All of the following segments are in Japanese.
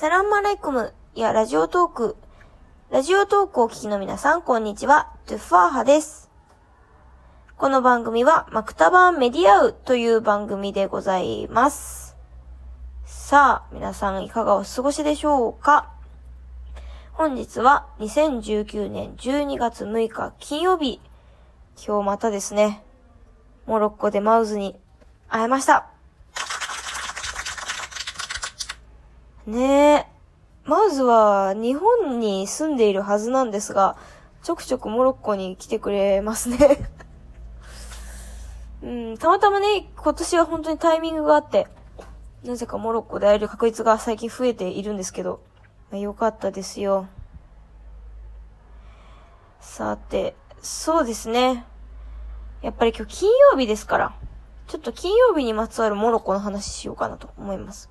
サランマライコムやラジオトーク、ラジオトークを聞きの皆さん、こんにちは。トゥファーハです。この番組は、マクタバンメディアウという番組でございます。さあ、皆さんいかがお過ごしでしょうか？本日は2019年12月6日金曜日。今日またですね、モロッコでマウズに会えました。ねえ。マウズは日本に住んでいるはずなんですが、ちょくちょくモロッコに来てくれますね うん、たまたまね、今年は本当にタイミングがあって、なぜかモロッコで会える確率が最近増えているんですけど、まあ、よかったですよ。さて、そうですね。やっぱり今日金曜日ですから、ちょっと金曜日にまつわるモロッコの話しようかなと思います。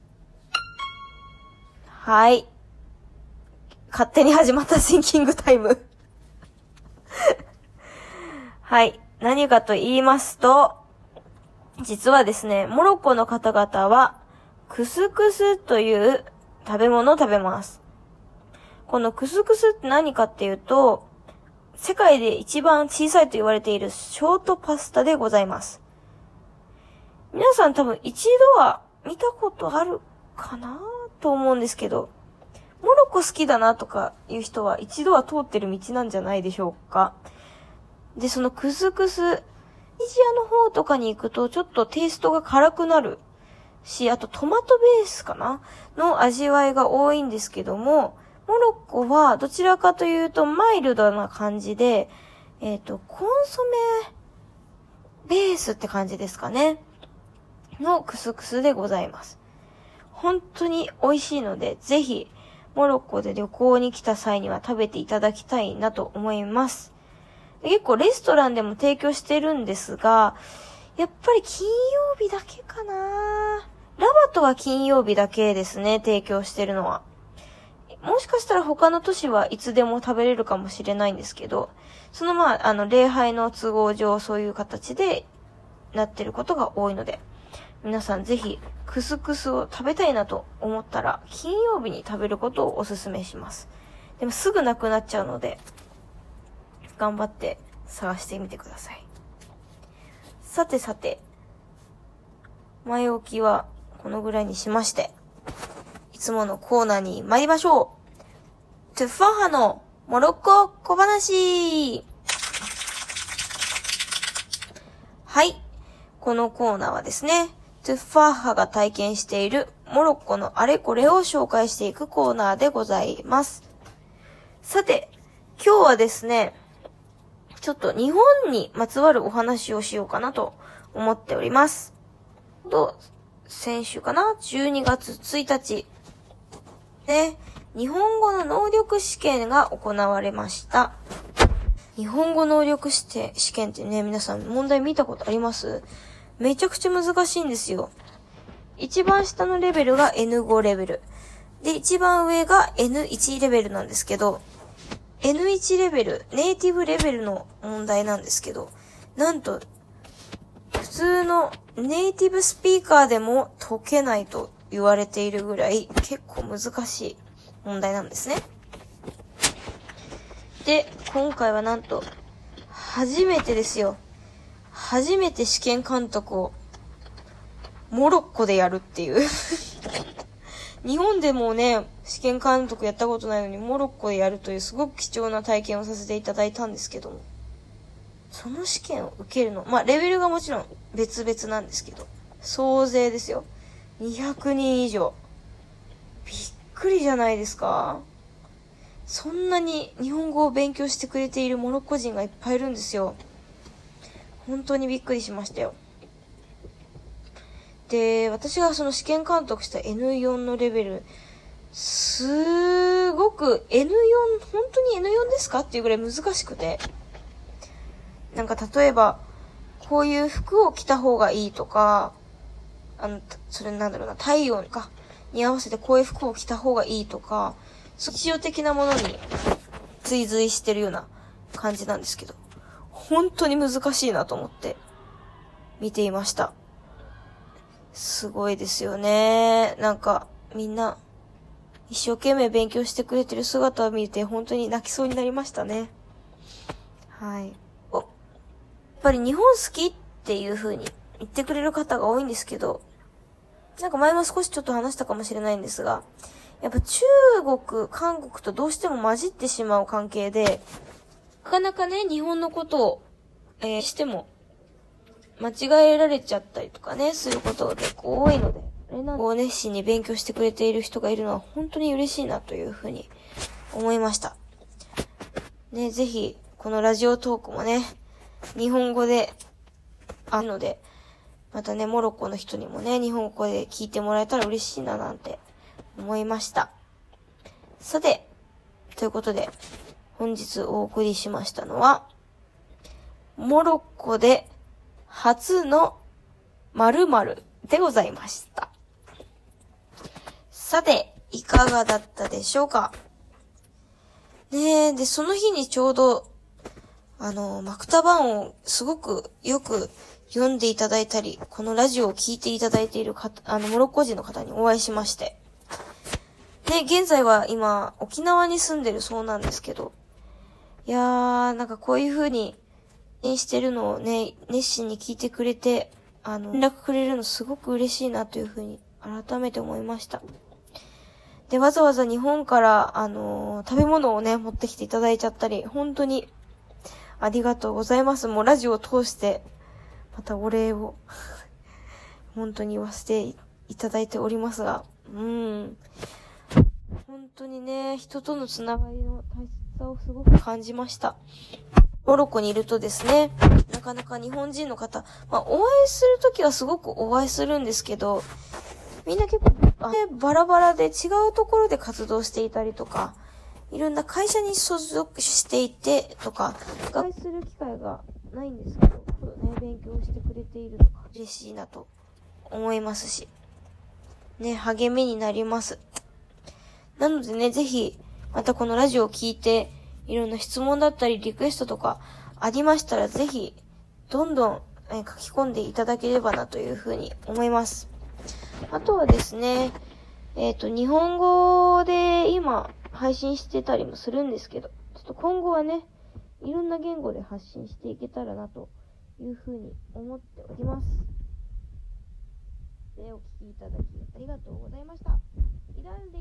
はい。勝手に始まったシンキングタイム はい。何かと言いますと、実はですね、モロッコの方々は、クスクスという食べ物を食べます。このクスクスって何かっていうと、世界で一番小さいと言われているショートパスタでございます。皆さん多分一度は見たことあるかなと思うんですけど、モロッコ好きだなとかいう人は一度は通ってる道なんじゃないでしょうか。で、そのクスクス、イジアの方とかに行くとちょっとテイストが辛くなるし、あとトマトベースかな？の味わいが多いんですけども、モロッコはどちらかというとマイルドな感じで、えっ、ー、と、コンソメベースって感じですかね？のクスクスでございます。本当に美味しいので、ぜひ、モロッコで旅行に来た際には食べていただきたいなと思います。結構レストランでも提供してるんですが、やっぱり金曜日だけかなラバトは金曜日だけですね、提供してるのは。もしかしたら他の都市はいつでも食べれるかもしれないんですけど、そのまあ、あの、礼拝の都合上そういう形でなってることが多いので、皆さんぜひ、クスクスを食べたいなと思ったら、金曜日に食べることをお勧めします。でもすぐなくなっちゃうので、頑張って探してみてください。さてさて、前置きはこのぐらいにしまして、いつものコーナーに参りましょう。トゥッファハのモロッコ小話はい。このコーナーはですね、トゥッファーハが体験しているモロッコのあれこれを紹介していくコーナーでございます。さて、今日はですね、ちょっと日本にまつわるお話をしようかなと思っております。と、先週かな ?12 月1日。で、日本語の能力試験が行われました。日本語能力試験ってね、皆さん問題見たことあります？めちゃくちゃ難しいんですよ。一番下のレベルが N5 レベル。で、一番上が N1 レベルなんですけど、N1 レベル、ネイティブレベルの問題なんですけど、なんと、普通のネイティブスピーカーでも解けないと言われているぐらい結構難しい問題なんですね。で、今回はなんと、初めてですよ。初めて試験監督を、モロッコでやるっていう 日本でもね、試験監督やったことないのに、モロッコでやるというすごく貴重な体験をさせていただいたんですけども。その試験を受けるの、まあ、レベルがもちろん別々なんですけど、総勢ですよ。200人以上。びっくりじゃないですかそんなに日本語を勉強してくれているモロッコ人がいっぱいいるんですよ。本当にびっくりしましたよ。で、私がその試験監督した N4 のレベル、すごく N4、本当に N4 ですかっていうぐらい難しくて。なんか例えば、こういう服を着た方がいいとか、あの、それなんだろうな、体温か、に合わせてこういう服を着た方がいいとか、必要的なものに追随してるような感じなんですけど、本当に難しいなと思って見ていました。すごいですよね。なんか、みんな、一生懸命勉強してくれてる姿を見て、本当に泣きそうになりましたね。はい。お、やっぱり日本好きっていう風に言ってくれる方が多いんですけど、なんか前も少しちょっと話したかもしれないんですが、やっぱ中国、韓国とどうしても混じってしまう関係で、なかなかね、日本のことを、えー、しても、間違えられちゃったりとかね、することが結構多いので、あれなんこう熱心に勉強してくれている人がいるのは本当に嬉しいなというふうに思いました。ね、ぜひ、このラジオトークもね、日本語で、あるので、またね、モロッコの人にもね、日本語で聞いてもらえたら嬉しいななんて思いました。さて、ということで、本日お送りしましたのは、モロッコで初の〇〇でございました。さて、いかがだったでしょうか？ねえ、で、その日にちょうど、あの、マクタバンをすごくよく読んでいただいたり、このラジオを聴いていただいている方、あの、モロッコ人の方にお会いしまして。で、現在は今、沖縄に住んでるそうなんですけど、いやー、なんかこういう風に、してるのをね、熱心に聞いてくれて、あの、連絡くれるのすごく嬉しいなという風に、改めて思いました。で、わざわざ日本から、あのー、食べ物をね、持ってきていただいちゃったり、本当に、ありがとうございます。もうラジオを通して、またお礼を 本当に言わせていただいておりますが、うん。本当にね、人とのつながりの大切さをすごく感じました。モロッコにいるとですね、なかなか日本人の方、まあ、お会いするときはすごくお会いするんですけど、みんな結構、バラバラで違うところで活動していたりとか、いろんな会社に所属していてとか、お会いする機会がないんですけど、ね、勉強してくれているのが嬉しいなと思いますし、ね、励みになります。なのでね、ぜひ、またこのラジオを聞いて、いろんな質問だったりリクエストとかありましたら、ぜひ、どんどん、え書き込んでいただければなというふうに思います。あとはですね、えっ、ー、と、日本語で今配信してたりもするんですけど、ちょっと今後はね、いろんな言語で発信していけたらなというふうに思っております。で、お聴きいただきありがとうございました。イラン